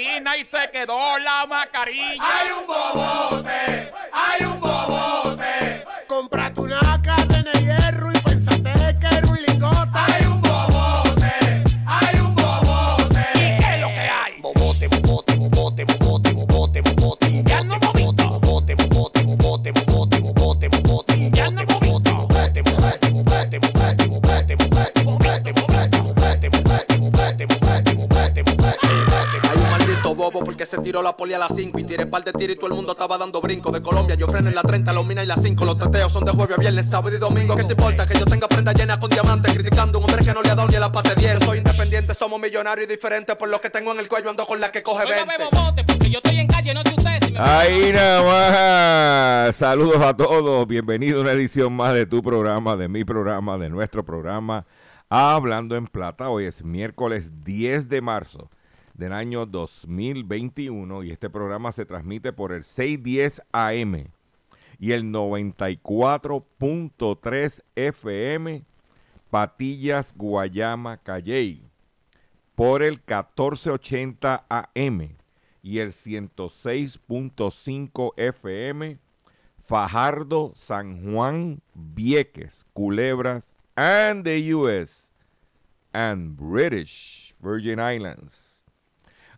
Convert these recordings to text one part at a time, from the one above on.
30 esquinas y se quedó la mascarilla. Hay un bobote, mundo estaba dando brinco. De Colombia yo freno en la 30, los mina y las 5. Los teteos son de jueves a viernes, sábado y domingo. ¿Qué te importa que yo tenga prenda llena con diamantes? Criticando a un hombre que no le ha dado ni a la pata 10. Yo soy independiente, somos millonarios y diferentes. Por lo que tengo en el cuello ando con la que coge Oiga, 20. bebo bote, porque yo estoy en calle, no sé ustedes si me Ahí nada más. Saludos a todos. Bienvenido a una edición más de tu programa, de mi programa, de nuestro programa Hablando en Plata. Hoy es miércoles 10 de marzo del año 2021 y este programa se transmite por el 610 AM y el 94.3 FM Patillas, Guayama, Calley por el 1480 AM y el 106.5 FM Fajardo, San Juan, Vieques, Culebras, and the US and British Virgin Islands.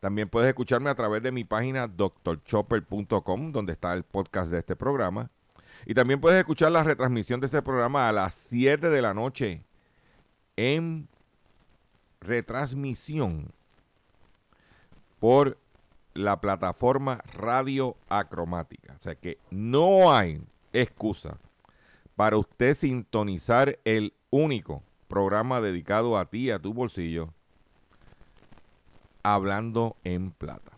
También puedes escucharme a través de mi página drchopper.com, donde está el podcast de este programa. Y también puedes escuchar la retransmisión de este programa a las 7 de la noche en retransmisión por la plataforma Radio Acromática. O sea que no hay excusa para usted sintonizar el único programa dedicado a ti, a tu bolsillo, hablando en plata.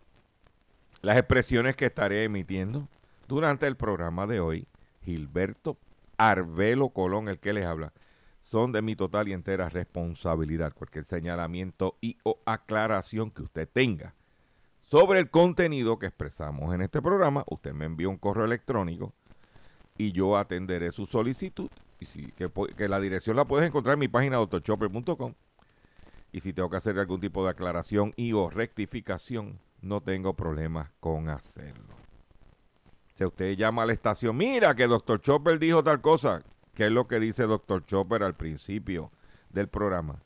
Las expresiones que estaré emitiendo durante el programa de hoy, Gilberto Arbelo Colón, el que les habla, son de mi total y entera responsabilidad. Cualquier señalamiento y o aclaración que usted tenga sobre el contenido que expresamos en este programa, usted me envía un correo electrónico y yo atenderé su solicitud. Y po- que la dirección la puedes encontrar en mi página doctorchopper.com. Y si tengo que hacer algún tipo de aclaración y o rectificación, no tengo problemas con hacerlo. Si usted llama a la estación, mira que Dr. Chopper dijo tal cosa, ¿qué es lo que dice Dr. Chopper al principio del programa?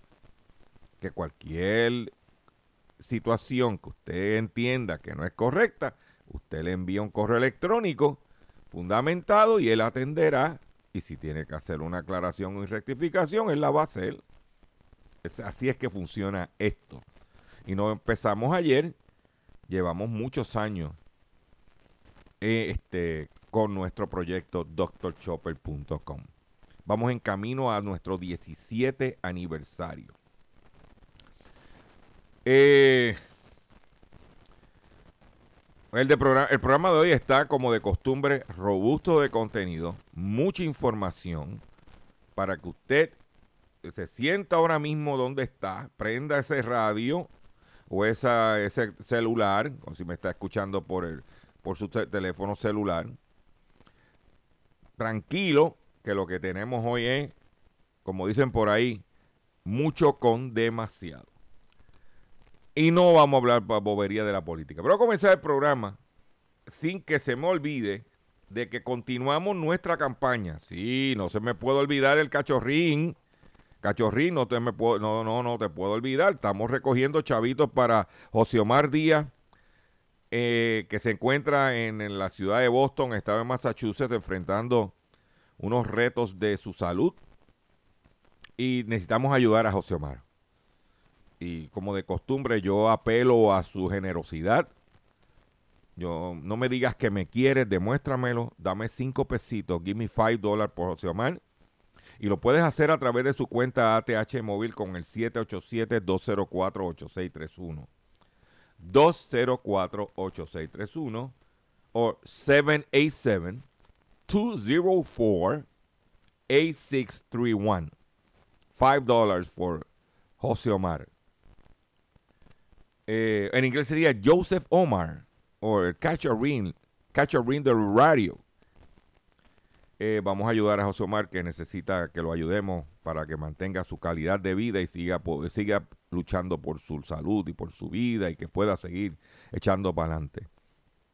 Que cualquier situación que usted entienda que no es correcta, usted le envía un correo electrónico fundamentado y él atenderá. Y si tiene que hacer una aclaración y rectificación, él la va a hacer. Así es que funciona esto. Y no empezamos ayer, llevamos muchos años eh, este, con nuestro proyecto drchopper.com. Vamos en camino a nuestro 17 aniversario. Eh, el, de progra- el programa de hoy está, como de costumbre, robusto de contenido, mucha información para que usted se sienta ahora mismo donde está, prenda ese radio o esa, ese celular, o si me está escuchando por, el, por su te- teléfono celular, tranquilo, que lo que tenemos hoy es, como dicen por ahí, mucho con demasiado. Y no vamos a hablar bobería de la política. Pero voy a comenzar el programa sin que se me olvide de que continuamos nuestra campaña. Sí, no se me puede olvidar el cachorrín. Cachorrín, no te, me puedo, no, no, no te puedo olvidar. Estamos recogiendo chavitos para José Omar Díaz eh, que se encuentra en, en la ciudad de Boston, estado de Massachusetts, enfrentando unos retos de su salud. Y necesitamos ayudar a José Omar. Y como de costumbre, yo apelo a su generosidad. Yo, no me digas que me quieres, demuéstramelo. Dame cinco pesitos. Give me five dólares por José Omar. Y lo puedes hacer a través de su cuenta ATH móvil con el 787-204-8631. 204-8631 o 787-204-8631. Five dollars for José Omar. Eh, en inglés sería Joseph Omar o Catch a Ring, Catch a Ring the Radio. Eh, vamos a ayudar a José Omar que necesita que lo ayudemos para que mantenga su calidad de vida y siga, siga luchando por su salud y por su vida y que pueda seguir echando para adelante.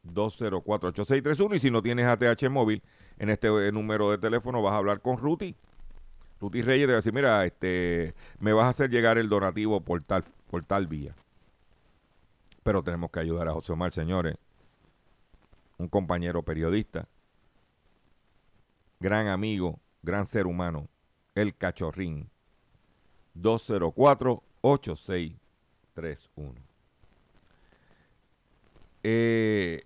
204-8631 y si no tienes ATH móvil, en este eh, número de teléfono vas a hablar con Ruti. Ruti Reyes te va a decir, mira, este, me vas a hacer llegar el donativo por tal, por tal vía. Pero tenemos que ayudar a José Omar, señores. Un compañero periodista, gran amigo, gran ser humano, el cachorrín. 204-8631. Eh,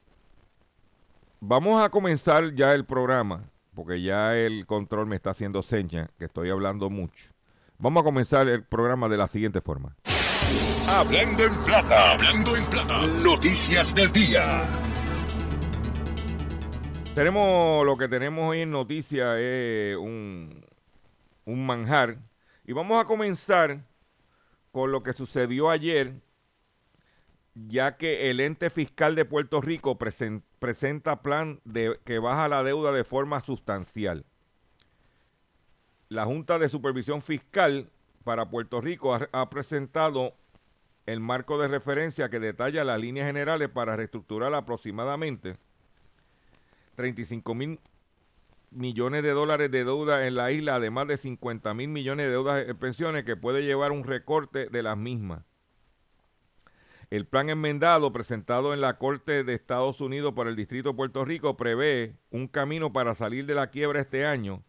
vamos a comenzar ya el programa, porque ya el control me está haciendo señas, que estoy hablando mucho. Vamos a comenzar el programa de la siguiente forma. Hablando en plata. Hablando en plata. Noticias del día. Tenemos lo que tenemos hoy en noticias es un, un manjar. Y vamos a comenzar con lo que sucedió ayer, ya que el ente fiscal de Puerto Rico presen- presenta plan de, que baja la deuda de forma sustancial. La Junta de Supervisión Fiscal para Puerto Rico ha, ha presentado el marco de referencia que detalla las líneas generales para reestructurar aproximadamente 35 mil millones de dólares de deuda en la isla, además de 50 mil millones de deudas de pensiones que puede llevar un recorte de las mismas. El plan enmendado presentado en la Corte de Estados Unidos por el Distrito de Puerto Rico prevé un camino para salir de la quiebra este año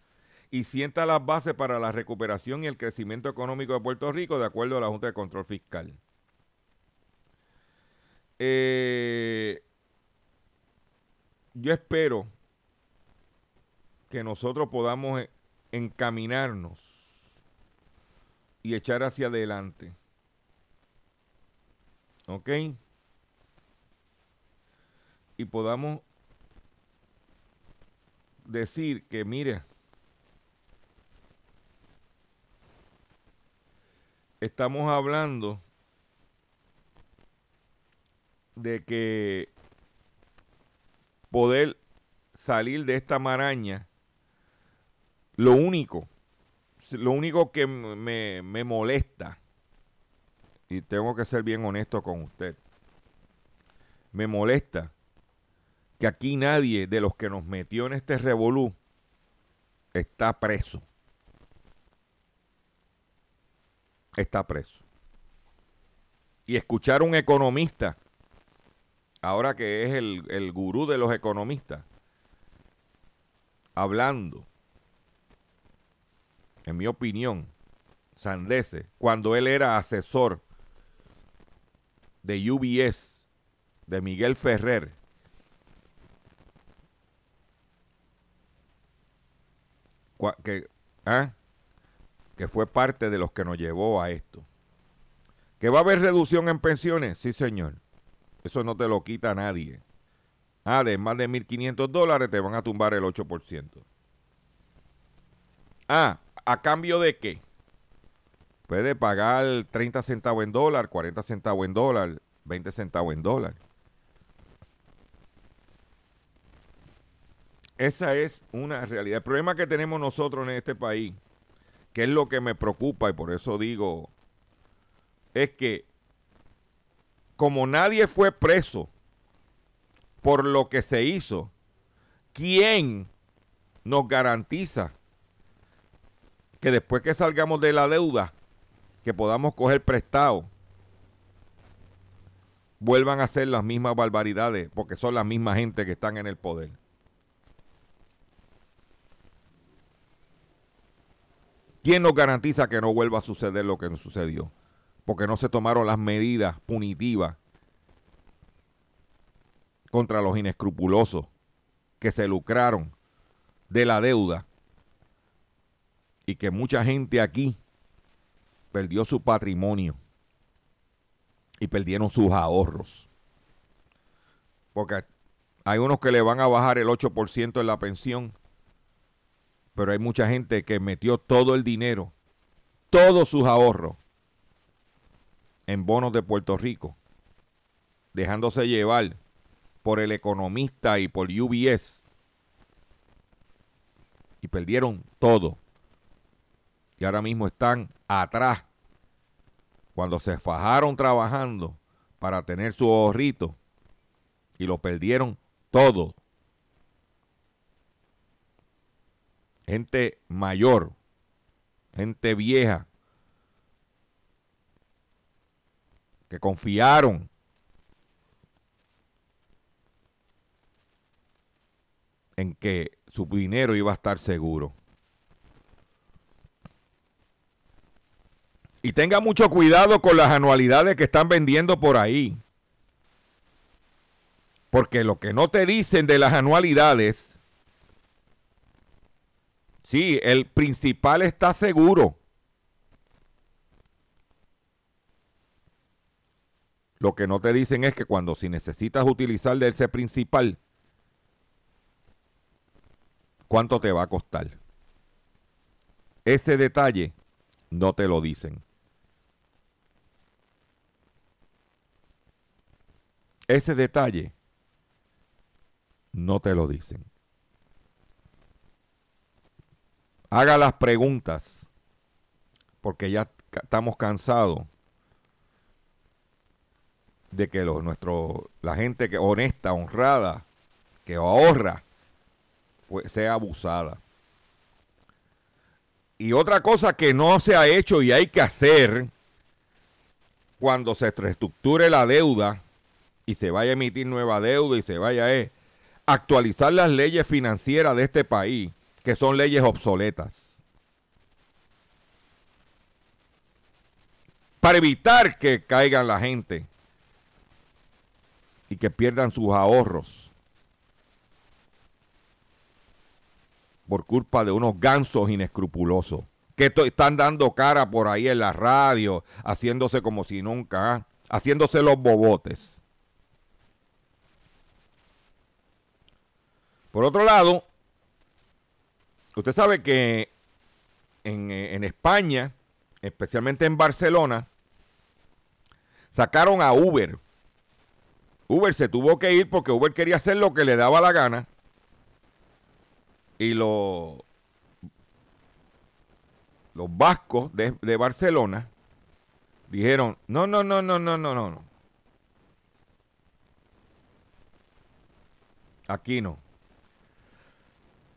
y sienta las bases para la recuperación y el crecimiento económico de Puerto Rico de acuerdo a la Junta de Control Fiscal. Eh, yo espero que nosotros podamos eh, encaminarnos y echar hacia adelante. ¿Ok? Y podamos decir que, mire, estamos hablando de que poder salir de esta maraña, lo único, lo único que me, me molesta, y tengo que ser bien honesto con usted, me molesta que aquí nadie de los que nos metió en este revolú está preso. Está preso. Y escuchar a un economista, ahora que es el, el gurú de los economistas, hablando, en mi opinión, Sandese, cuando él era asesor de UBS, de Miguel Ferrer, que, ¿ah? que fue parte de los que nos llevó a esto. ¿Que va a haber reducción en pensiones? Sí, señor. Eso no te lo quita nadie. Ah, de más de 1.500 dólares te van a tumbar el 8%. Ah, ¿a cambio de qué? Puede pagar 30 centavos en dólar, 40 centavos en dólar, 20 centavos en dólar. Esa es una realidad. El problema que tenemos nosotros en este país, que es lo que me preocupa y por eso digo, es que como nadie fue preso por lo que se hizo, ¿quién nos garantiza que después que salgamos de la deuda, que podamos coger prestado vuelvan a hacer las mismas barbaridades, porque son las mismas gente que están en el poder. ¿Quién nos garantiza que no vuelva a suceder lo que nos sucedió? Porque no se tomaron las medidas punitivas contra los inescrupulosos que se lucraron de la deuda y que mucha gente aquí perdió su patrimonio y perdieron sus ahorros. Porque hay unos que le van a bajar el 8% en la pensión, pero hay mucha gente que metió todo el dinero, todos sus ahorros, en bonos de Puerto Rico, dejándose llevar por el economista y por UBS. Y perdieron todo. Y ahora mismo están atrás cuando se fajaron trabajando para tener su ahorrito y lo perdieron todo. Gente mayor, gente vieja, que confiaron en que su dinero iba a estar seguro. Y tenga mucho cuidado con las anualidades que están vendiendo por ahí. Porque lo que no te dicen de las anualidades, sí, el principal está seguro. Lo que no te dicen es que cuando si necesitas utilizar de ese principal, ¿cuánto te va a costar? Ese detalle no te lo dicen. Ese detalle no te lo dicen. Haga las preguntas, porque ya estamos cansados de que nuestro, la gente que honesta, honrada, que ahorra, sea abusada. Y otra cosa que no se ha hecho y hay que hacer cuando se reestructure la deuda y se vaya a emitir nueva deuda y se vaya a actualizar las leyes financieras de este país, que son leyes obsoletas. Para evitar que caigan la gente y que pierdan sus ahorros por culpa de unos gansos inescrupulosos que están dando cara por ahí en la radio, haciéndose como si nunca, ¿ah? haciéndose los bobotes. Por otro lado, usted sabe que en, en España, especialmente en Barcelona, sacaron a Uber. Uber se tuvo que ir porque Uber quería hacer lo que le daba la gana. Y los, los vascos de, de Barcelona dijeron, no, no, no, no, no, no, no. Aquí no.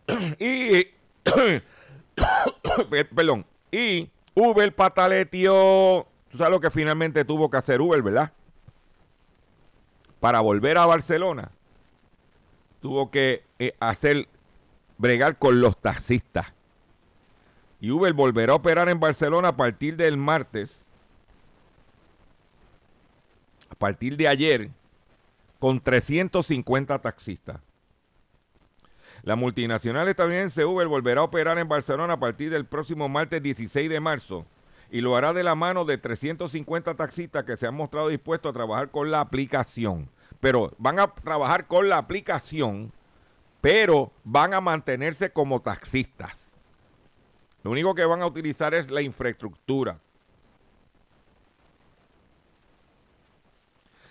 y perdón, y Uber pataleteó, tú sabes lo que finalmente tuvo que hacer Uber, ¿verdad? Para volver a Barcelona, tuvo que eh, hacer bregar con los taxistas. Y Uber volverá a operar en Barcelona a partir del martes, a partir de ayer, con 350 taxistas. La multinacional estadounidense Uber volverá a operar en Barcelona a partir del próximo martes 16 de marzo y lo hará de la mano de 350 taxistas que se han mostrado dispuestos a trabajar con la aplicación. Pero van a trabajar con la aplicación, pero van a mantenerse como taxistas. Lo único que van a utilizar es la infraestructura.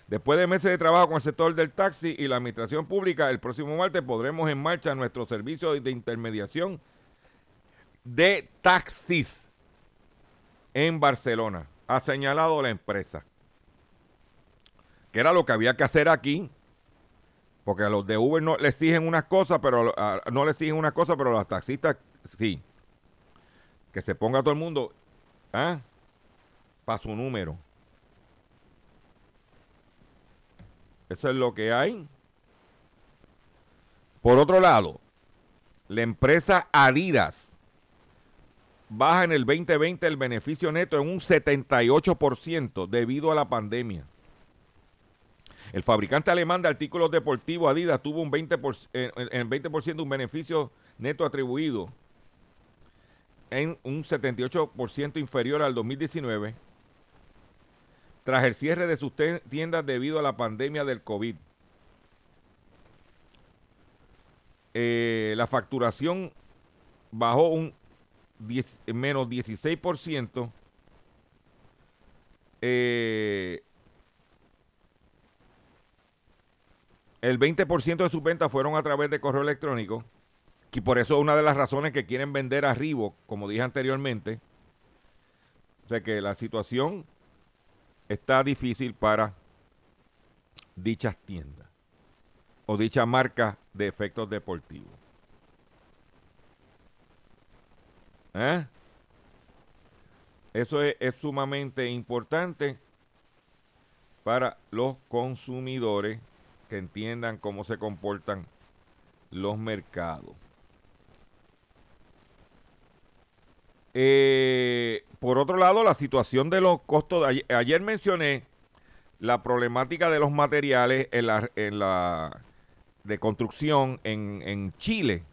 Después de meses de trabajo con el sector del taxi y la administración pública, el próximo martes podremos en marcha nuestro servicio de intermediación de taxis en Barcelona, ha señalado la empresa. Que era lo que había que hacer aquí, porque a los de Uber no le exigen unas cosas, pero no le exigen unas cosas, pero a los taxistas sí. Que se ponga todo el mundo ¿ah? para su número. Eso es lo que hay. Por otro lado, la empresa Adidas baja en el 2020 el beneficio neto en un 78% debido a la pandemia. El fabricante alemán de artículos deportivos Adidas tuvo un 20%, en 20% de un beneficio neto atribuido en un 78% inferior al 2019 tras el cierre de sus tiendas debido a la pandemia del COVID. Eh, la facturación bajó un menos 16%. Eh, el 20% de sus ventas fueron a través de correo electrónico. Y por eso es una de las razones que quieren vender a como dije anteriormente. O que la situación está difícil para dichas tiendas o dicha marca de efectos deportivos. ¿Eh? Eso es, sumamente importante para los consumidores que entiendan cómo se comportan los mercados. Eh, por otro lado, la situación de los costos. ayer, mencioné la problemática de los materiales en la, en la de construcción en, en Chile.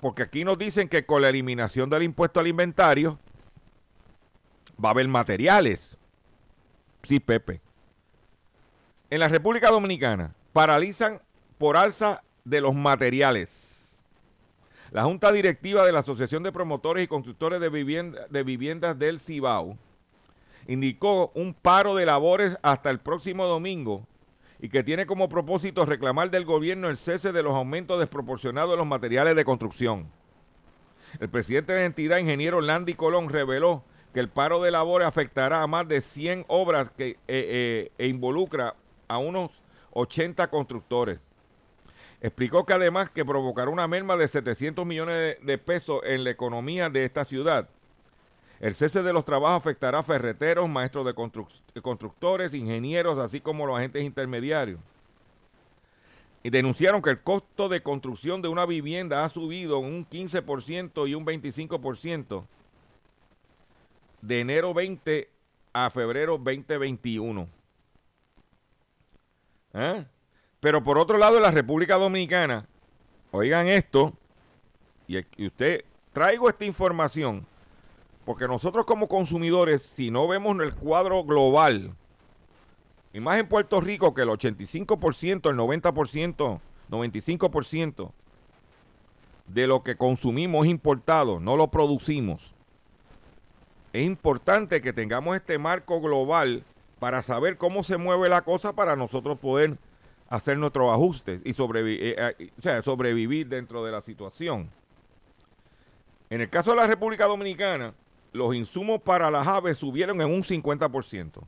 Porque aquí nos dicen que con la eliminación del impuesto al inventario va a haber materiales. Sí, Pepe. En la República Dominicana paralizan por alza de los materiales. La Junta Directiva de la Asociación de Promotores y Constructores de, de Viviendas del Cibao indicó un paro de labores hasta el próximo domingo y que tiene como propósito reclamar del gobierno el cese de los aumentos desproporcionados de los materiales de construcción. El presidente de la entidad, ingeniero Landy Colón, reveló que el paro de labores afectará a más de 100 obras que, eh, eh, e involucra a unos 80 constructores. Explicó que además que provocará una merma de 700 millones de pesos en la economía de esta ciudad. El cese de los trabajos afectará a ferreteros, maestros de constructores, ingenieros, así como los agentes intermediarios. Y denunciaron que el costo de construcción de una vivienda ha subido un 15% y un 25% de enero 20 a febrero 2021. ¿Eh? Pero por otro lado, en la República Dominicana, oigan esto, y, usted traigo esta información, porque nosotros como consumidores, si no vemos el cuadro global, y más en Puerto Rico que el 85%, el 90%, 95% de lo que consumimos es importado, no lo producimos. Es importante que tengamos este marco global para saber cómo se mueve la cosa para nosotros poder hacer nuestros ajustes y eh, eh, sobrevivir dentro de la situación. En el caso de la República Dominicana, los insumos para las aves subieron en un 50%.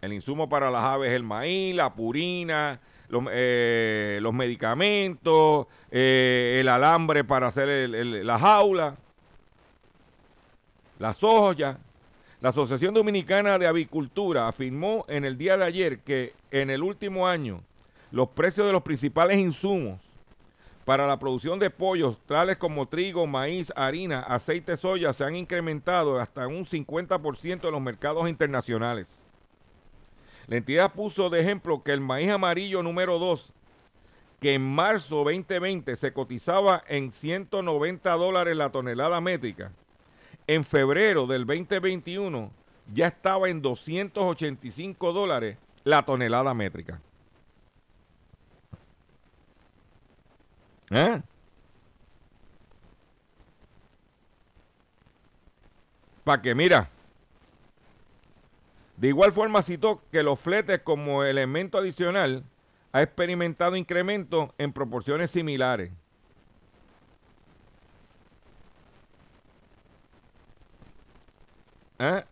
El insumo para las aves es el maíz, la purina, los, eh, medicamentos, el alambre para hacer la jaula, las soja, la Asociación Dominicana de Avicultura afirmó en el día de ayer que en el último año los precios de los principales insumos para la producción de pollos, tales como trigo, maíz, harina, aceite, soya, se han incrementado hasta un 50% en los mercados internacionales. La entidad puso de ejemplo que el maíz amarillo número 2, que en marzo 2020 se cotizaba en 190 dólares la tonelada métrica, en febrero del 2021 ya estaba en 285 dólares la tonelada métrica. ¿Eh? Para que mira. De igual forma citó que los fletes como elemento adicional ha experimentado incrementos en proporciones similares. ¿Eh?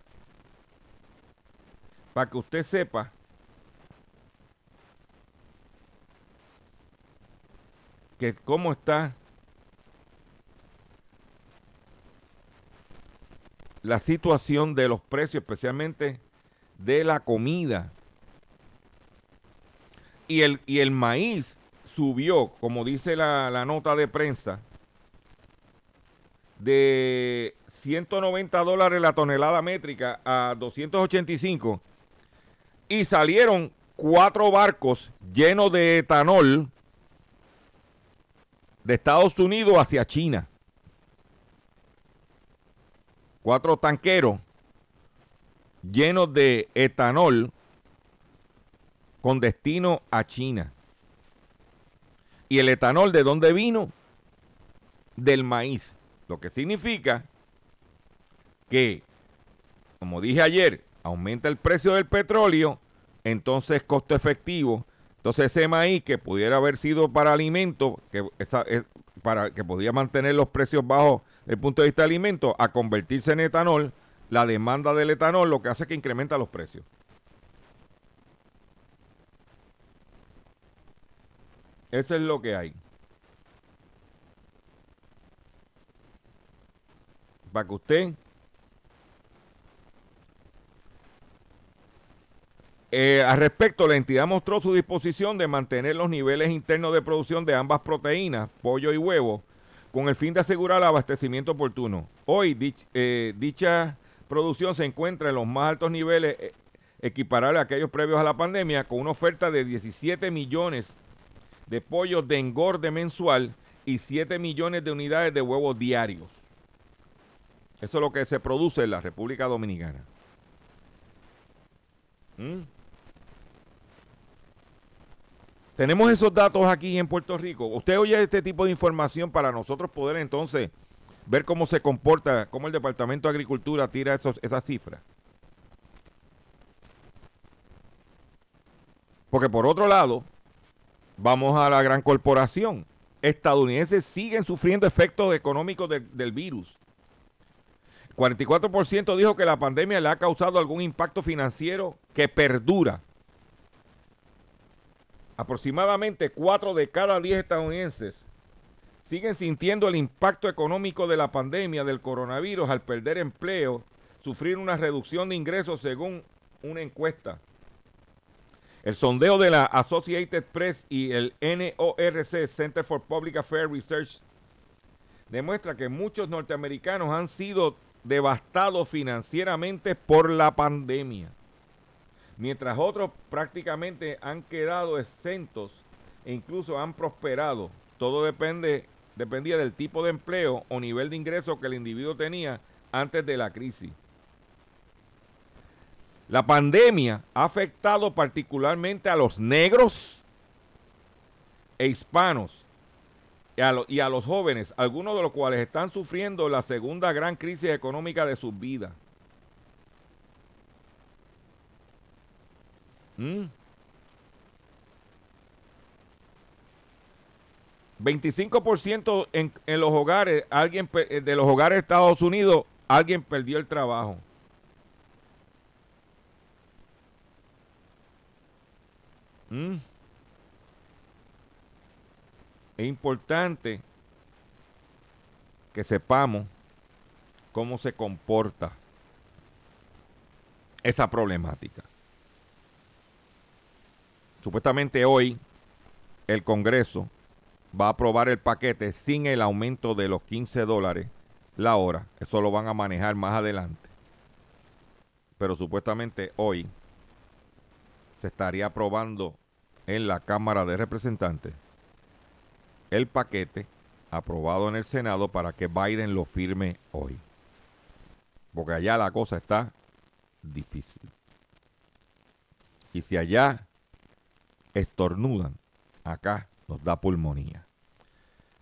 Para que usted sepa que cómo está la situación de los precios, especialmente de la comida. Y el, y el maíz subió, como dice la, la nota de prensa, de 190 dólares la tonelada métrica a 285 y salieron cuatro barcos llenos de etanol de Estados Unidos hacia China. Cuatro tanqueros llenos de etanol con destino a China. ¿Y el etanol de dónde vino? Del maíz. Lo que significa que, como dije ayer, aumenta el precio del petróleo, entonces costo efectivo. Entonces ese maíz que pudiera haber sido para alimento, que, para, que podía mantener los precios bajos desde el punto de vista de alimento, a convertirse en etanol, la demanda del etanol lo que hace es que incrementa los precios. Eso es lo que hay. Para que usted Eh, al respecto, la entidad mostró su disposición de mantener los niveles internos de producción de ambas proteínas, pollo y huevo, con el fin de asegurar el abastecimiento oportuno. Hoy eh, dicha producción se encuentra en los más altos niveles eh, equiparables a aquellos previos a la pandemia, con una oferta de 17 millones de pollos de engorde mensual y 7 millones de unidades de huevos diarios. Eso es lo que se produce en la República Dominicana. ¿Mm? Tenemos esos datos aquí en Puerto Rico. Usted oye este tipo de información para nosotros poder entonces ver cómo se comporta, cómo el Departamento de Agricultura tira esos, esas cifras. Porque por otro lado, vamos a la gran corporación. Estadounidenses siguen sufriendo efectos económicos del virus. 44% dijo que la pandemia le ha causado algún impacto financiero que perdura aproximadamente 4 de cada 10 estadounidenses siguen sintiendo el impacto económico de la pandemia del coronavirus al perder empleo, sufrir una reducción de ingresos según una encuesta. El sondeo de la Associated Press y el NORC, Center for Public Affairs Research, demuestra que muchos norteamericanos han sido devastados financieramente por la pandemia mientras otros prácticamente han quedado exentos e incluso han prosperado. Todo depende, dependía del tipo de empleo o nivel de ingreso que el individuo tenía antes de la crisis. La pandemia ha afectado particularmente a los negros e hispanos y a, y a los jóvenes, algunos de los cuales están sufriendo la segunda gran crisis económica de sus vidas. 25% mm. en, en, los hogares, alguien eh, de los hogares de Estados Unidos, alguien perdió el trabajo. Mm. Es importante que sepamos cómo se comporta esa problemática. Supuestamente hoy el Congreso va a aprobar el paquete sin el aumento de los 15 dólares la hora. Eso lo van a manejar más adelante. Pero supuestamente hoy se estaría aprobando en la Cámara de Representantes el paquete aprobado en el Senado para que Biden lo firme hoy. Porque allá la cosa está difícil. Y si allá estornudan, acá nos da pulmonía.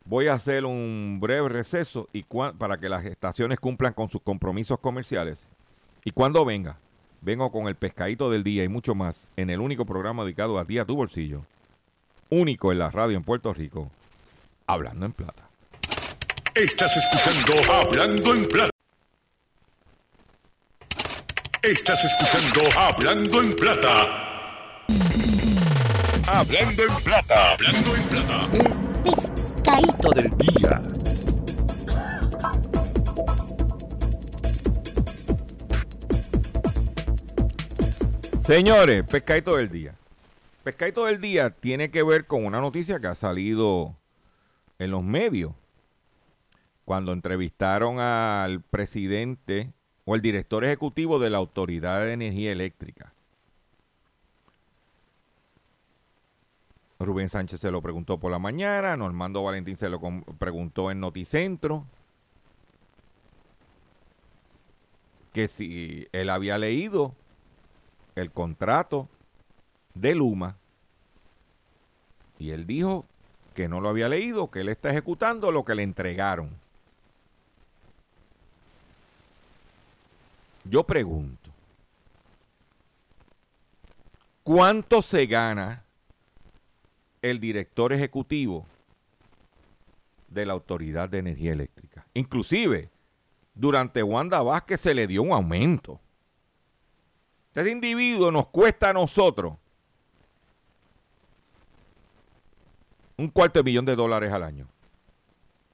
Voy a hacer un breve receso y para que las estaciones cumplan con sus compromisos comerciales. Y cuando venga, vengo con el pescadito del día y mucho más en el único programa dedicado a ti, a tu bolsillo. Único en la radio en Puerto Rico. Hablando en plata. Estás escuchando Hablando en plata. Estás escuchando Hablando en plata. Hablando en plata. Hablando en plata. El pescadito del día. Señores, pescadito del día. Pescadito del día tiene que ver con una noticia que ha salido en los medios. Cuando entrevistaron al presidente o el director ejecutivo de la Autoridad de Energía Eléctrica. Rubén Sánchez se lo preguntó por la mañana, Normando Valentín se lo preguntó en Noticentro, que si él había leído el contrato de Luma, y él dijo que no lo había leído, que él está ejecutando lo que le entregaron. Yo pregunto, ¿cuánto se gana el director ejecutivo de la Autoridad de Energía Eléctrica? Inclusive, durante Wanda Vázquez se le dio un aumento. Este individuo nos cuesta a nosotros un cuarto de millón de dólares al año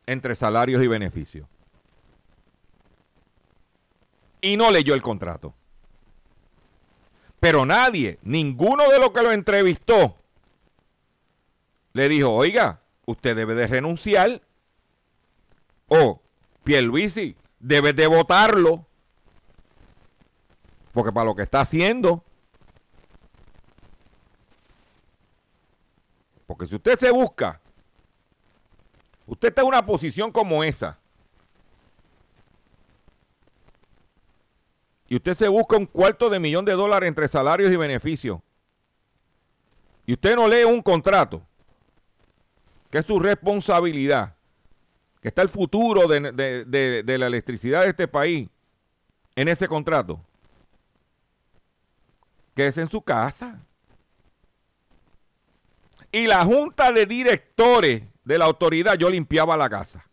entre salarios y beneficios. Y no leyó el contrato. Pero nadie, ninguno de los que lo entrevistó, le dijo, oiga, usted debe de renunciar o Pierluisi debe de votarlo porque para lo que está haciendo porque si usted se busca usted está en una posición como esa y usted se busca un cuarto de millón de dólares entre salarios y beneficios y usted no lee un contrato que es su responsabilidad, que está el futuro de, de- de- la electricidad de este país en ese contrato, que es en su casa. Y la junta de directores de la autoridad, yo limpiaba la casa.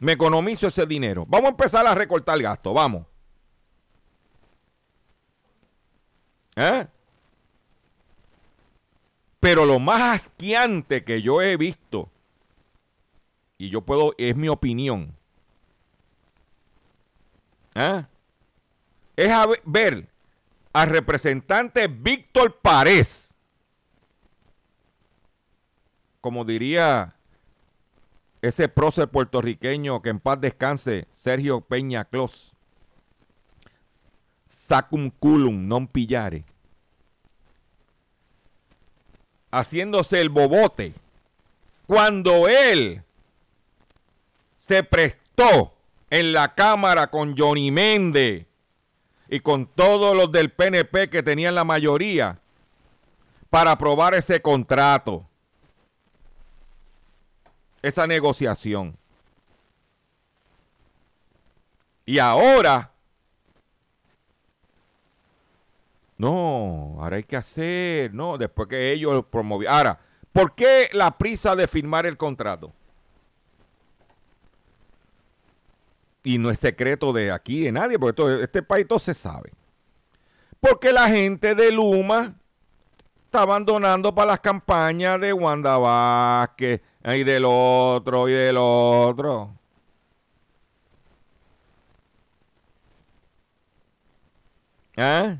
Me economizo ese dinero. Vamos a empezar a recortar gasto, vamos. ¿Eh? Pero lo más asqueante que yo he visto, y yo puedo, es mi opinión, ¿ah? es ver al representante Víctor Párez, como diría ese prócer puertorriqueño que en paz descanse, Sergio Peña Clos, sacum culum non pillare haciéndose el bobote cuando él se prestó en la Cámara con Johnny Méndez y con todos los del PNP que tenían la mayoría para aprobar ese contrato, esa negociación. Y ahora, no, ahora hay que hacer, no, después que ellos promovieron. Ahora, ¿por qué la prisa de firmar el contrato? Y no es secreto de aquí de nadie, porque todo, este país todo se sabe. Porque la gente de Luma está abandonando para las campañas de Wanda Vázquez y del otro y del otro. ¿Ah?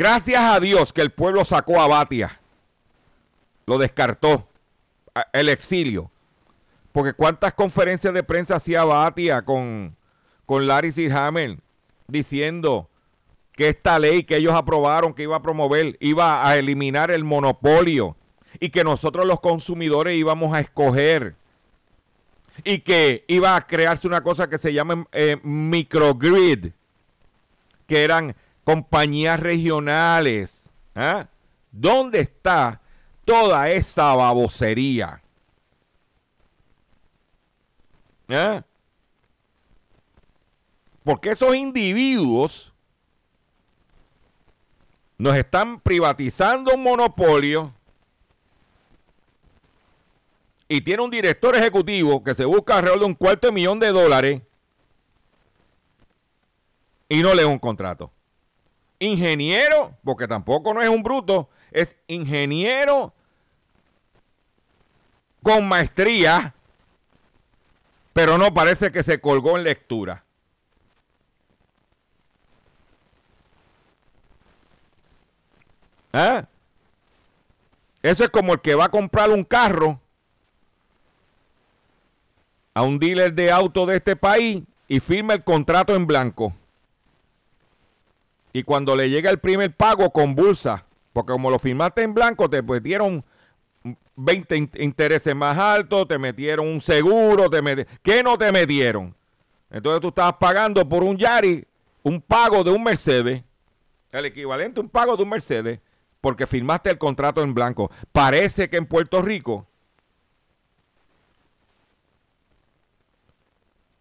Gracias a Dios que el pueblo sacó a Batia. Lo descartó. El exilio. Porque cuántas conferencias de prensa hacía Batia con, con Larry Silhammer diciendo que esta ley que ellos aprobaron, que iba a promover, iba a eliminar el monopolio y que nosotros los consumidores íbamos a escoger y que iba a crearse una cosa que se llama eh, microgrid, que eran compañías regionales. ¿ah? ¿Dónde está toda esa babosería? ¿Ah? Porque esos individuos nos están privatizando un monopolio y tiene un director ejecutivo que se busca alrededor de un cuarto de millón de dólares y no le da un contrato ingeniero, porque tampoco no es un bruto, es ingeniero con maestría, pero no parece que se colgó en lectura. ¿Eh? Eso es como el que va a comprar un carro a un dealer de auto de este país y firma el contrato en blanco. Y cuando le llega el primer pago, convulsa. Porque como lo firmaste en blanco, te metieron 20 in- intereses más altos, te metieron un seguro, te meti- ¿qué no te metieron? Entonces tú estabas pagando por un Yari un pago de un Mercedes, el equivalente a un pago de un Mercedes, porque firmaste el contrato en blanco. Parece que en Puerto Rico,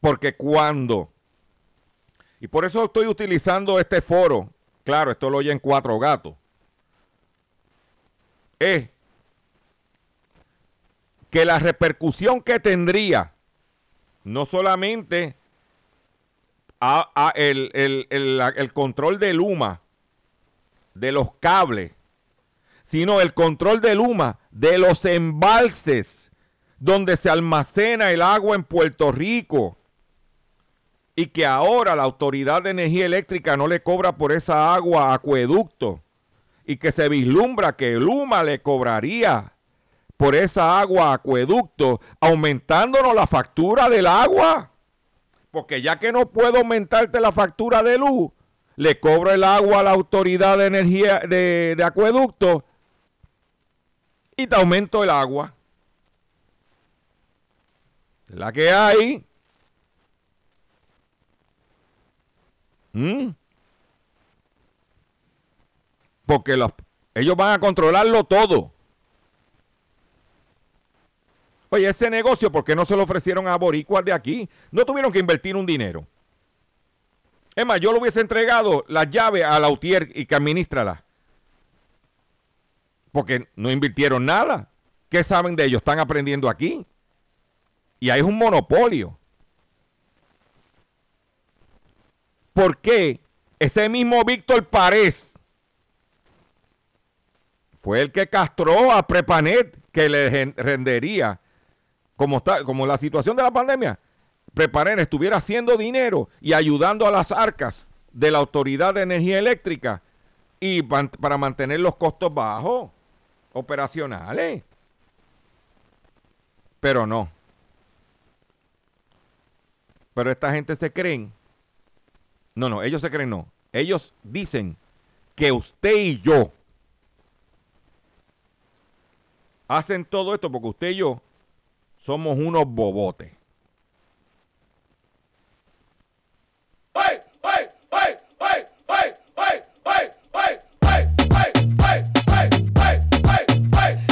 porque cuando, y por eso estoy utilizando este foro, claro, esto lo oyen cuatro gatos, es que la repercusión que tendría, no solamente a- a el, el- el- control de Luma, de los cables, sino el control de Luma de los embalses donde se almacena el agua en Puerto Rico y que ahora la Autoridad de Energía Eléctrica no le cobra por esa agua acueducto y que se vislumbra que Luma le cobraría por esa agua acueducto aumentándonos la factura del agua. Porque ya que no puedo aumentarte la factura de luz, le cobro el agua a la autoridad de energía de, de acueducto y te aumento el agua. La que hay. ¿Mm? Porque los- ellos van a controlarlo todo. Oye, ese negocio, ¿por qué no se lo ofrecieron a boricuas de aquí? No tuvieron que invertir un dinero. Es más, yo le hubiese entregado las llaves a la UTIER y que administrala. Porque no invirtieron nada. ¿Qué saben de ellos? Están aprendiendo aquí. Y ahí es un monopolio. ¿Por qué ese mismo Víctor Párez fue el que castró a Prepanet que le rendería como está como la situación de la pandemia Prepanet estuviera haciendo dinero y ayudando a las arcas de la Autoridad de Energía Eléctrica y para mantener los costos bajos operacionales. Pero no. Pero esta gente se creen. No, no, ellos se creen no. Ellos dicen que usted y yo hacen todo esto porque usted y yo somos unos bobotes.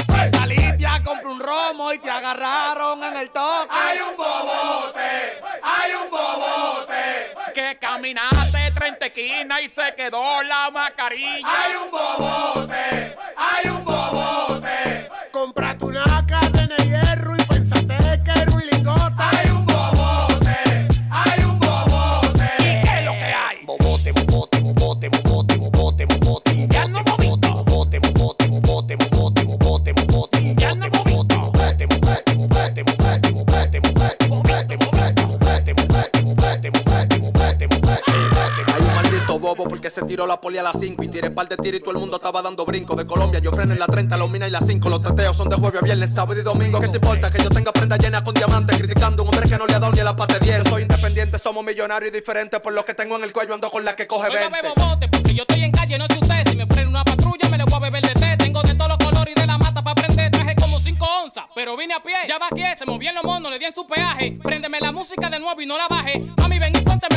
Si saliste a un romo y te agarraron en el toque caminaste 30 esquinas y se quedó la mascarilla. ¡Hay un bobote! ¡Hay un bobote! Par de tiro y todo el mundo estaba dando brinco. De Colombia yo freno en la 30, la mina y la 5. Los teteos son de jueves a viernes, sábado y domingo. ¿Qué te importa que yo tenga prenda llena con diamantes? Criticando a un hombre que no le ha dado ni a la pata 10. Soy independiente, somos millonarios y diferentes. Por lo que tengo en el cuello ando con la que coge Oiga, 20. bebo bote, porque yo estoy en calle, no sé usted. Si me frena una patrulla, me le voy a beber de té. Tengo de todos los colores y de la mata para prender. Traje como 5 onzas, pero vine a pie. Ya vaqué, se movían los monos, le di en su peaje. Préndeme la música de nuevo y no la baje. Mami, ven y pónteme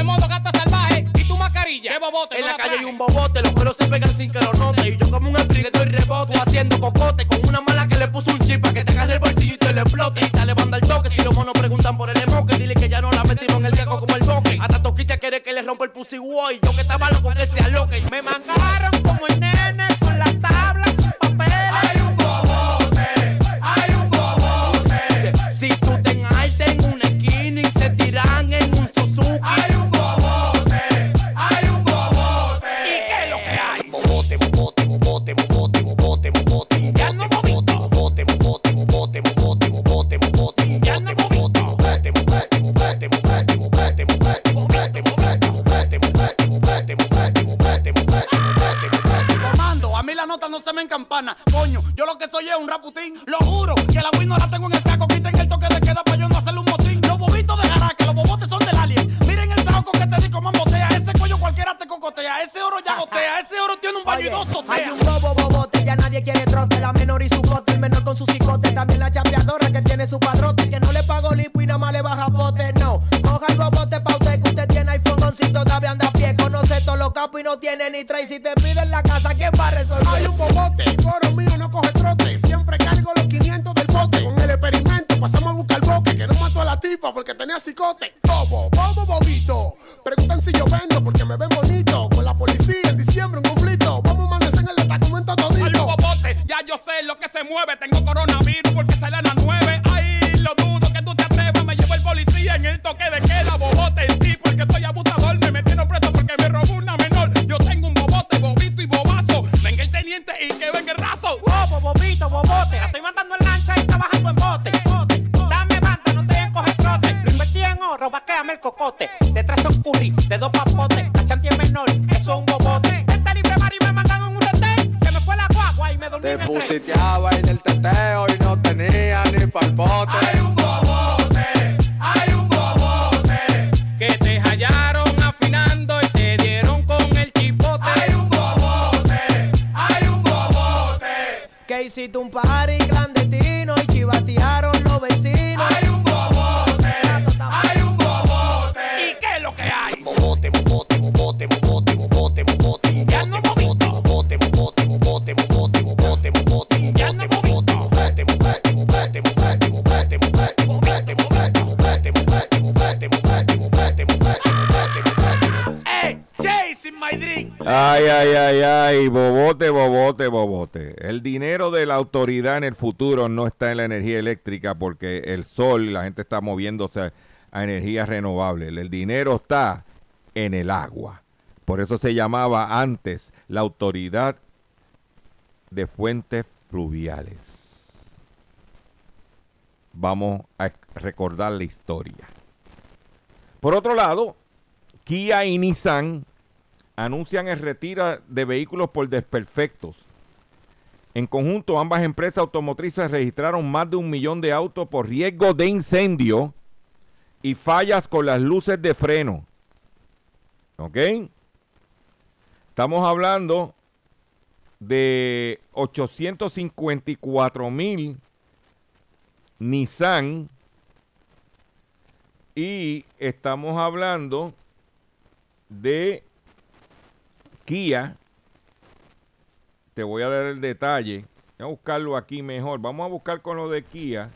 mascarilla, bebo bote, En no la calle hay un bobote, los pelos se pegan sin que lo note. Y yo como un spray le doy rebote, haciendo cocote con una mala que le puso un chip para que te agarre el bolsillo y te le explote. Y dale banda al toque, si los monos preguntan por el emoque, dile que ya no la metimos en el queco como el boque. Hasta Toquilla quiere que le rompa el pussy boy. Yo que estaba loco que se aloque. Me mangaron como el un raputín. Lo juro, que la Wii no la tengo en el Ay, ay, ay, ay, bobote, bobote, bobote. El dinero de la autoridad en el futuro no está en la energía eléctrica porque el sol, la gente está moviéndose a energías renovables. El dinero está en el agua. Por eso se llamaba antes la autoridad de fuentes fluviales. Vamos a recordar la historia. Por otro lado, Kia y Nissan anuncian el retiro de vehículos por desperfectos. En conjunto, ambas empresas automotrices registraron más de un millón de autos por riesgo de incendio y fallas con las luces de freno. ¿Ok? Estamos hablando de 854 mil Nissan y estamos hablando de Kia, te voy a dar el detalle. Voy a buscarlo aquí mejor. Vamos a buscar con lo de Kia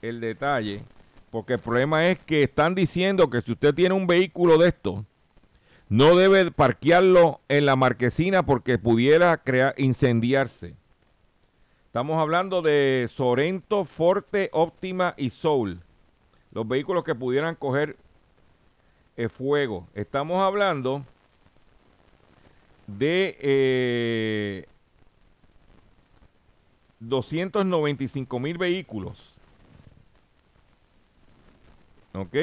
el detalle. Porque el problema es que están diciendo que si usted tiene un vehículo de estos, no debe parquearlo en la marquesina porque pudiera crear, incendiarse. Estamos hablando de Sorento, Forte, Optima y Soul. Los vehículos que pudieran coger eh, fuego. Estamos hablando de eh, 295 mil vehículos. ¿Ok?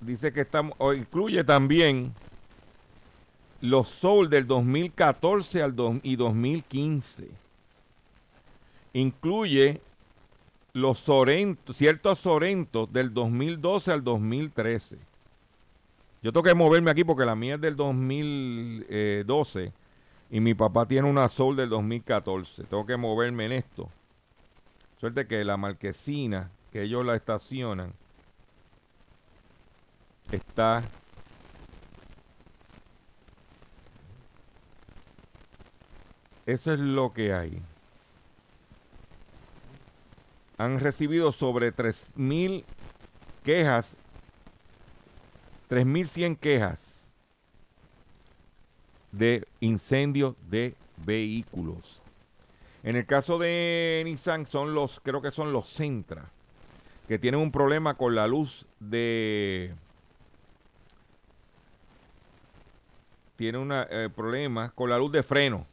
Dice que estamos, o incluye también los Soul del 2014 al dos- y 2015. Incluye los Sorento, ciertos Sorentos del 2012 al 2013. Yo tengo que moverme aquí porque la mía es del 2012 y mi papá tiene una Soul del 2014. Tengo que moverme en esto. Suerte que la marquesina que ellos la estacionan está Eso es lo que hay. Han recibido sobre 3.000 quejas, 3.100 quejas de incendios de vehículos. En el caso de Nissan son los, creo que son los Centra, que tienen un problema con la luz de... Tiene un problema con la luz de freno.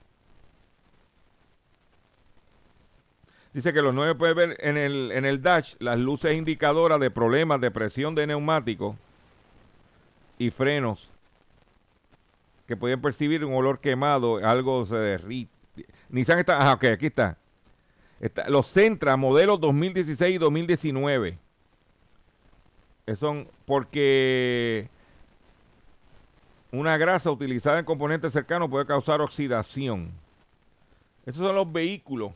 Dice que los nueve puede ver en el, en el dash las luces indicadoras de problemas de presión de neumáticos y frenos que podían percibir un olor quemado, algo se derrite. Nissan está, ah, ok, aquí está. Está- los Centra, modelos 2016 y 2019. Eh, Son porque una grasa utilizada en componentes cercanos puede causar oxidación. Esos son los vehículos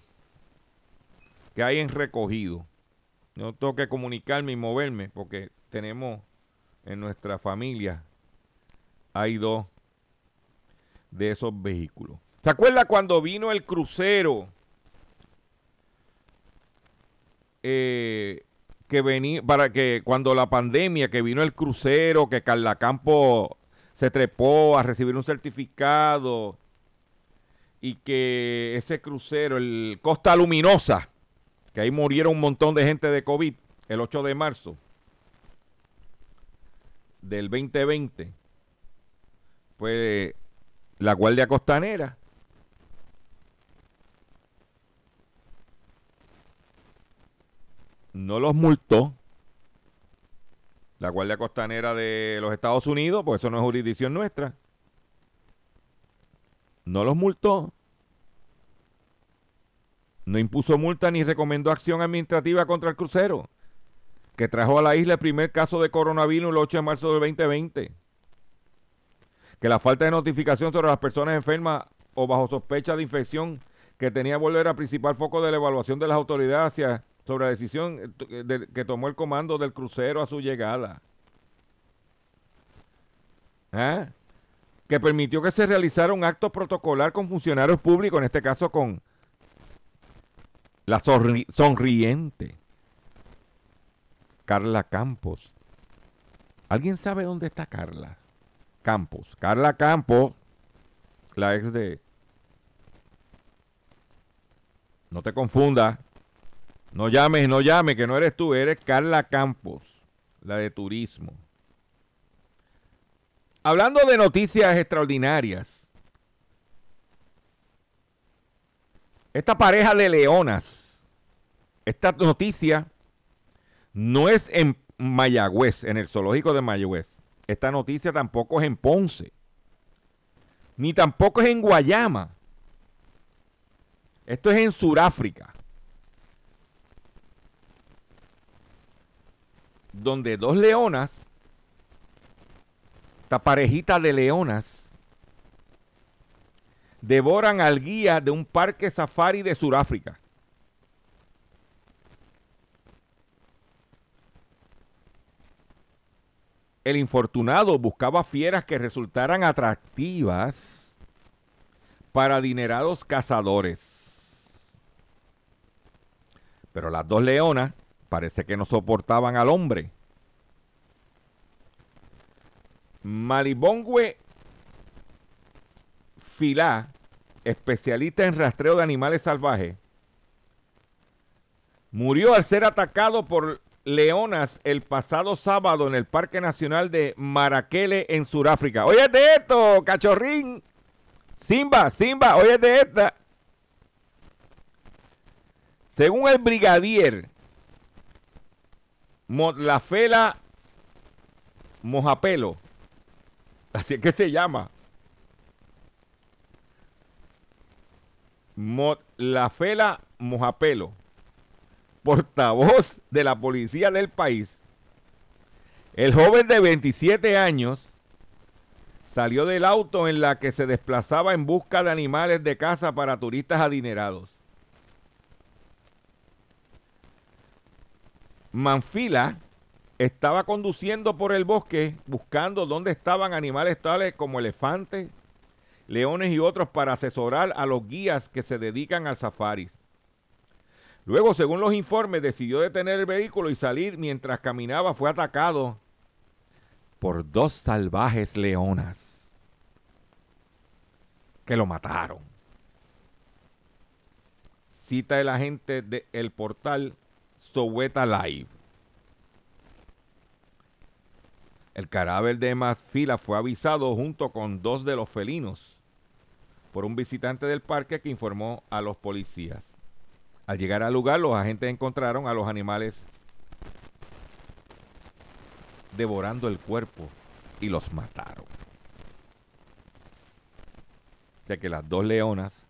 que hay en recogido. No tengo que comunicarme y moverme porque tenemos en nuestra familia, hay dos de esos vehículos. ¿Se acuerda cuando vino el crucero? eh, que venía para que cuando la pandemia que vino el crucero que Carla Campo se trepó a recibir un certificado y que ese crucero el Costa Luminosa que ahí murieron un montón de gente de COVID el 8 de marzo del 2020 pues la Guardia Costanera no los multó. La Guardia Costanera de los Estados Unidos, pues eso no es jurisdicción nuestra. No los multó. No impuso multa ni recomendó acción administrativa contra el crucero, que trajo a la isla el primer caso de coronavirus el 8 de marzo del 2020. Que la falta de notificación sobre las personas enfermas o bajo sospecha de infección que tenía volver a principal foco de la evaluación de las autoridades hacia sobre la decisión eh, eh, que tomó el comando del crucero a su llegada. ¿Ah? Que permitió que se realizara un acto protocolar con funcionarios públicos, en este caso con la sonri- sonriente Carla Campos. ¿Alguien sabe dónde está Carla? Campos. Carla Campos, la ex de... No te confundas. No llames, no llames, que no eres tú, eres Carla Campos, la de turismo. Hablando de noticias extraordinarias, esta pareja de leonas, esta noticia no es en Mayagüez, en el zoológico de Mayagüez. Esta noticia tampoco es en Ponce, ni tampoco es en Guayama. Esto es en Suráfrica. donde dos leonas, esta parejita de leonas, devoran al guía de un parque safari de Sudáfrica. El infortunado buscaba fieras que resultaran atractivas para adinerados cazadores. Pero las dos leonas parece que no soportaban al hombre. Malibongwe Filá, especialista en rastreo de animales salvajes, murió al ser atacado por leonas el pasado sábado en el Parque Nacional de Marakele en Sudáfrica. Oye de esto, cachorrín. Simba, Simba, oye de esta. Según el brigadier Motlafela Mojapelo. Así es que se llama. Motlafela Mojapelo. Portavoz de la policía del país. El joven de 27 años salió del auto en la que se desplazaba en busca de animales de caza para turistas adinerados. Manfila estaba conduciendo por el bosque buscando dónde estaban animales tales como elefantes, leones y otros para asesorar a los guías que se dedican al safari. Luego, según los informes, decidió detener el vehículo y salir mientras caminaba. Fue atacado por dos salvajes leonas que lo mataron. Cita el agente del portal Soweta Live. El cadáver de Masfila fue avisado junto con dos de los felinos por un visitante del parque que informó a los policías. Al llegar al lugar, los agentes encontraron a los animales devorando el cuerpo y los mataron. de que las dos leonas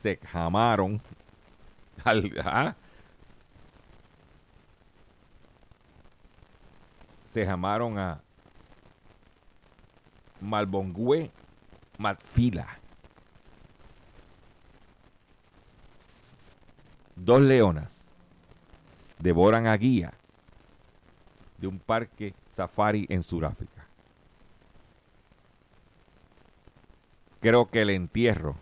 se jamaron al, ¿ah? se jamaron a Malbongüe Matfila. Dos leonas devoran a guía de un parque safari en Sudáfrica. Creo que el entierro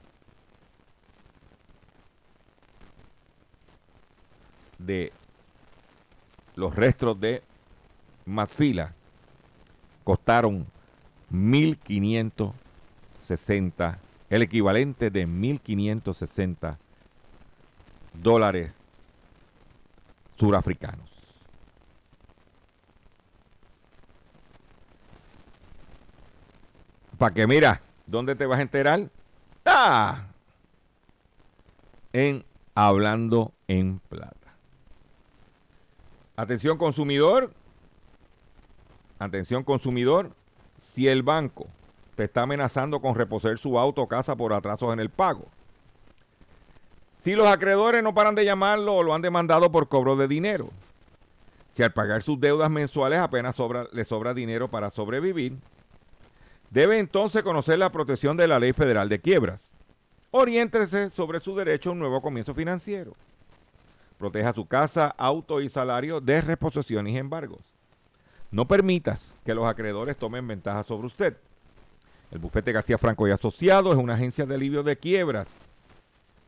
de los restos de Matfila costaron 1.560, el equivalente de 1.560 dólares surafricanos. Para que mira, ¿dónde te vas a enterar? Ah, en Hablando en Plata. Atención consumidor, atención consumidor, si el banco te está amenazando con reposer su auto o casa por atrasos en el pago, si los acreedores no paran de llamarlo o lo han demandado por cobro de dinero, si al pagar sus deudas mensuales apenas sobra, le sobra dinero para sobrevivir, debe entonces conocer la protección de la Ley Federal de Quiebras. Oriéntese sobre su derecho a un nuevo comienzo financiero. Proteja su casa, auto y salario de reposiciones y embargos. No permitas que los acreedores tomen ventaja sobre usted. El bufete García Franco y Asociados es una agencia de alivio de quiebras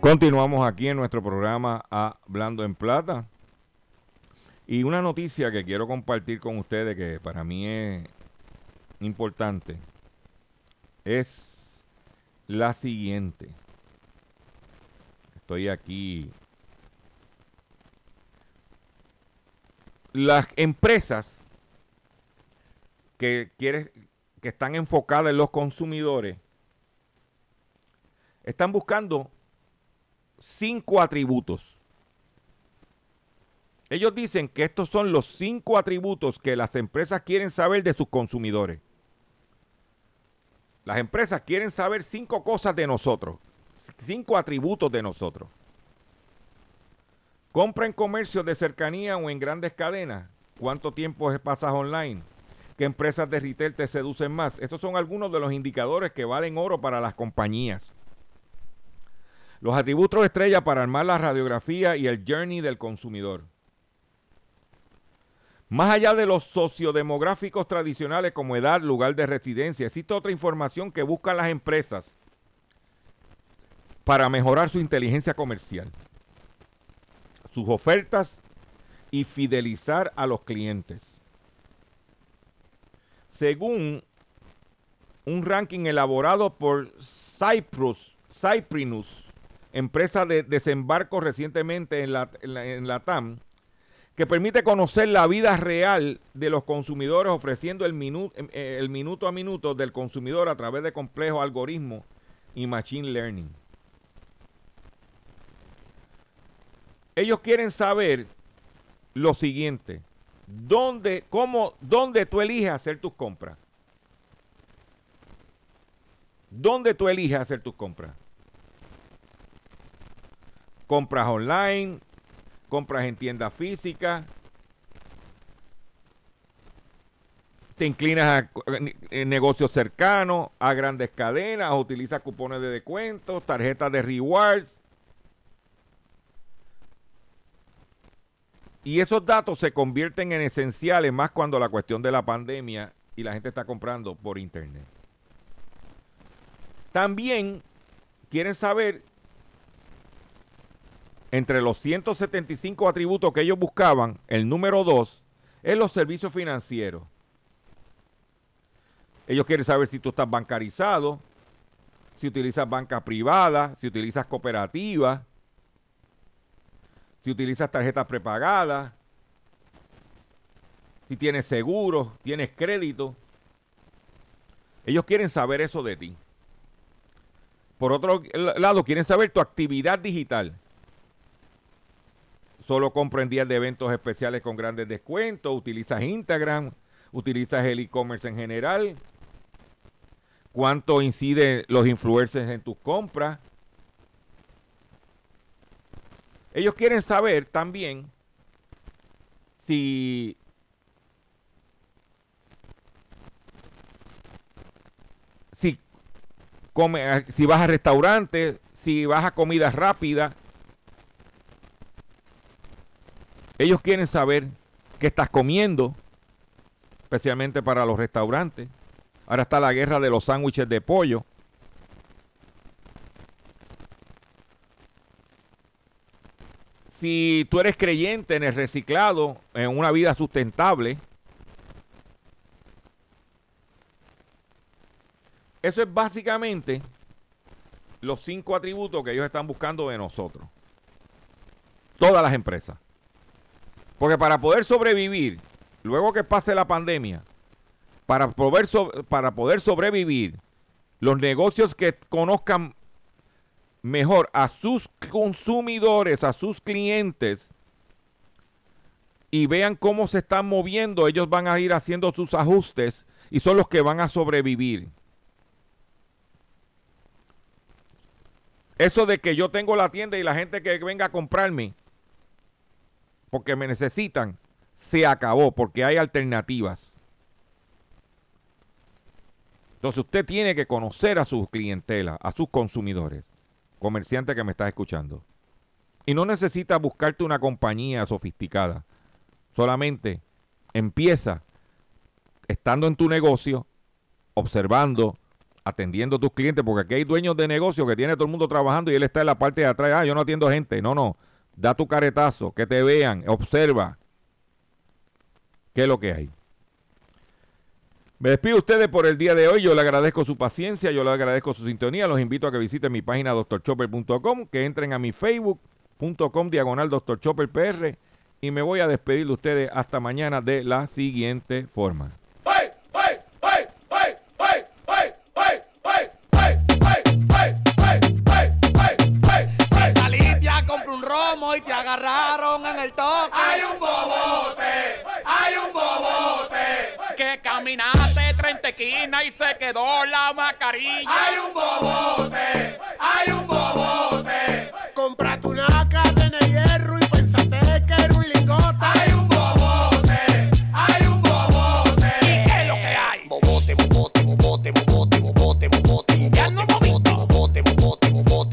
Continuamos aquí en nuestro programa Hablando en Plata. Y una noticia que quiero compartir con ustedes que para mí es importante es la siguiente. Estoy aquí. Las empresas que, quiere- que están enfocadas en los consumidores están buscando cinco atributos. Ellos dicen que estos son los cinco atributos que las empresas quieren saber de sus consumidores. Las empresas quieren saber cinco cosas de nosotros, cinco atributos de nosotros. Compra en comercios de cercanía o en grandes cadenas. ¿Cuánto tiempo pasas online? ¿Qué empresas de retail te seducen más? Estos son algunos de los indicadores que valen oro para las compañías. Los atributos estrella para armar la radiografía y el journey del consumidor. Más allá de los sociodemográficos tradicionales como edad, lugar de residencia, existe otra información que buscan las empresas para mejorar su inteligencia comercial, sus ofertas y fidelizar a los clientes. Según un ranking elaborado por Cyprus, Cyprinus, empresa de desembarco recientemente en la, en la- en la TAM, que permite conocer la vida real de los consumidores ofreciendo el, minu- eh, el minuto a minuto del consumidor a través de complejos algoritmos y machine learning. Ellos quieren saber lo siguiente, dónde, cómo, dónde tú eliges hacer tus compras. ¿Dónde tú eliges hacer tus compras? Compras online, compras en tiendas físicas, te inclinas a en negocios cercanos, a grandes cadenas, utilizas cupones de descuento, tarjetas de rewards. Y esos datos se convierten en esenciales más cuando la cuestión de la pandemia y la gente está comprando por internet. También quieren saber entre los 175 atributos que ellos buscaban, el número 2 es los servicios financieros. Ellos quieren saber si tú estás bancarizado, si utilizas banca privada, si utilizas cooperativa, si utilizas tarjetas prepagadas, si tienes seguro, tienes crédito. Ellos quieren saber eso de ti. Por otro lado, quieren saber tu actividad digital. Solo compra en días de eventos especiales con grandes descuentos, utilizas Instagram, utilizas el e-commerce en general, cuánto inciden los influencers en tus compras. Ellos quieren saber también si si si vas a restaurantes, si vas a comida rápida. Ellos quieren saber qué estás comiendo, especialmente para los restaurantes. Ahora está la guerra de los sándwiches de pollo. Si tú eres creyente en el reciclado, en una vida sustentable, eso es básicamente los cinco atributos que ellos están buscando de nosotros. Todas las empresas. Porque para poder sobrevivir, luego que pase la pandemia, para poder, para poder sobrevivir, los negocios que conozcan mejor a sus consumidores, a sus clientes, y vean cómo se están moviendo, ellos van a ir haciendo sus ajustes y son los que van a sobrevivir. Eso de que yo tengo la tienda y la gente que venga a comprarme porque me necesitan, se acabó porque hay alternativas. Entonces usted tiene que conocer a su clientela, a sus consumidores, comerciante que me está escuchando. Y no necesita buscarte una compañía sofisticada. Solamente empieza estando en tu negocio, observando, atendiendo a tus clientes, porque aquí hay dueños de negocio que tiene todo el mundo trabajando y él está en la parte de atrás. Ah, yo no atiendo gente. No, no. Da tu caretazo, que te vean, observa qué es lo que hay. Me despido a ustedes por el día de hoy. Yo le agradezco su paciencia, yo le agradezco su sintonía. Los invito a que visiten mi página doctorchopper.com, que entren a mi facebook.com diagonal doctorchopperpr y me voy a despedir de ustedes hasta mañana de la siguiente forma. el toque. Hay un bobote, hay un bobote. Que caminaste 30 esquinas y se quedó la mascarilla. Hay un bobote, hay un bobote. Comprate